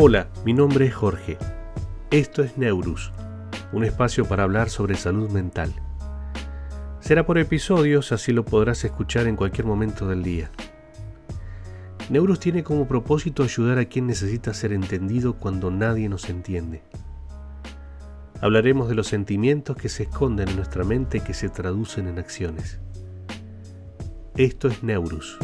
Hola, mi nombre es Jorge. Esto es Neurus, un espacio para hablar sobre salud mental. Será por episodios, así lo podrás escuchar en cualquier momento del día. Neurus tiene como propósito ayudar a quien necesita ser entendido cuando nadie nos entiende. Hablaremos de los sentimientos que se esconden en nuestra mente y que se traducen en acciones. Esto es Neurus